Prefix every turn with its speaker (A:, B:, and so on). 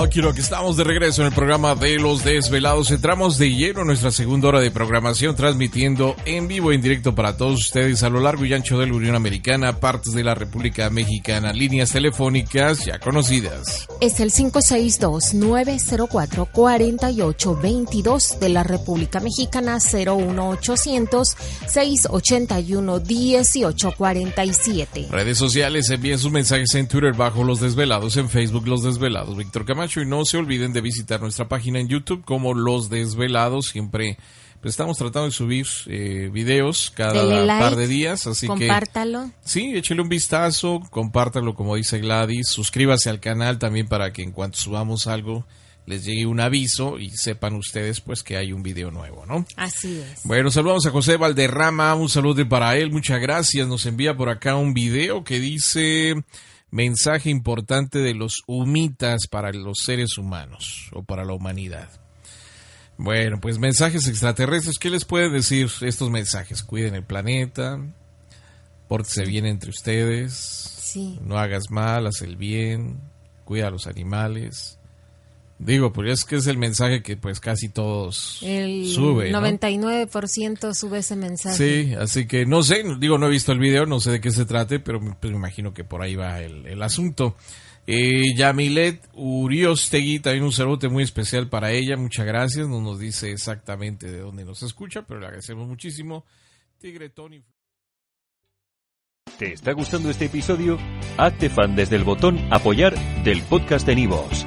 A: Oh, quiero que estamos de regreso en el programa de Los Desvelados. Entramos de lleno en nuestra segunda hora de programación, transmitiendo en vivo e en directo para todos ustedes a lo largo y ancho de la Unión Americana, partes de la República Mexicana, líneas telefónicas ya conocidas.
B: Es el 562-904-4822 de la República Mexicana 01800-681-1847.
A: Redes sociales, envíen sus mensajes en Twitter bajo Los Desvelados, en Facebook Los Desvelados, Víctor Camacho y no se olviden de visitar nuestra página en YouTube como Los Desvelados. Siempre pues, estamos tratando de subir eh, videos cada
B: like,
A: par de días, así
B: compártalo.
A: que sí, échele un vistazo, compártalo como dice Gladys, suscríbase al canal también para que en cuanto subamos algo les llegue un aviso y sepan ustedes pues que hay un video nuevo, ¿no?
B: Así es.
A: Bueno, saludamos a José Valderrama, un saludo para él, muchas gracias, nos envía por acá un video que dice mensaje importante de los humitas para los seres humanos o para la humanidad. Bueno, pues mensajes extraterrestres, ¿qué les puede decir estos mensajes? Cuiden el planeta, pórtese bien entre ustedes,
B: Sí.
A: no hagas mal, haz el bien, cuida a los animales. Digo, pues es que es el mensaje que pues casi todos
B: El
A: suben. ¿no?
B: 99% sube ese mensaje.
A: Sí, así que no sé, digo, no he visto el video, no sé de qué se trate, pero pues, me imagino que por ahí va el, el asunto. Eh, Yamilet Uriostegui, también un saludo muy especial para ella, muchas gracias, no nos dice exactamente de dónde nos escucha, pero le agradecemos muchísimo. Tigre Tony.
C: ¿Te está gustando este episodio? Hazte fan desde el botón Apoyar del podcast de Nivos.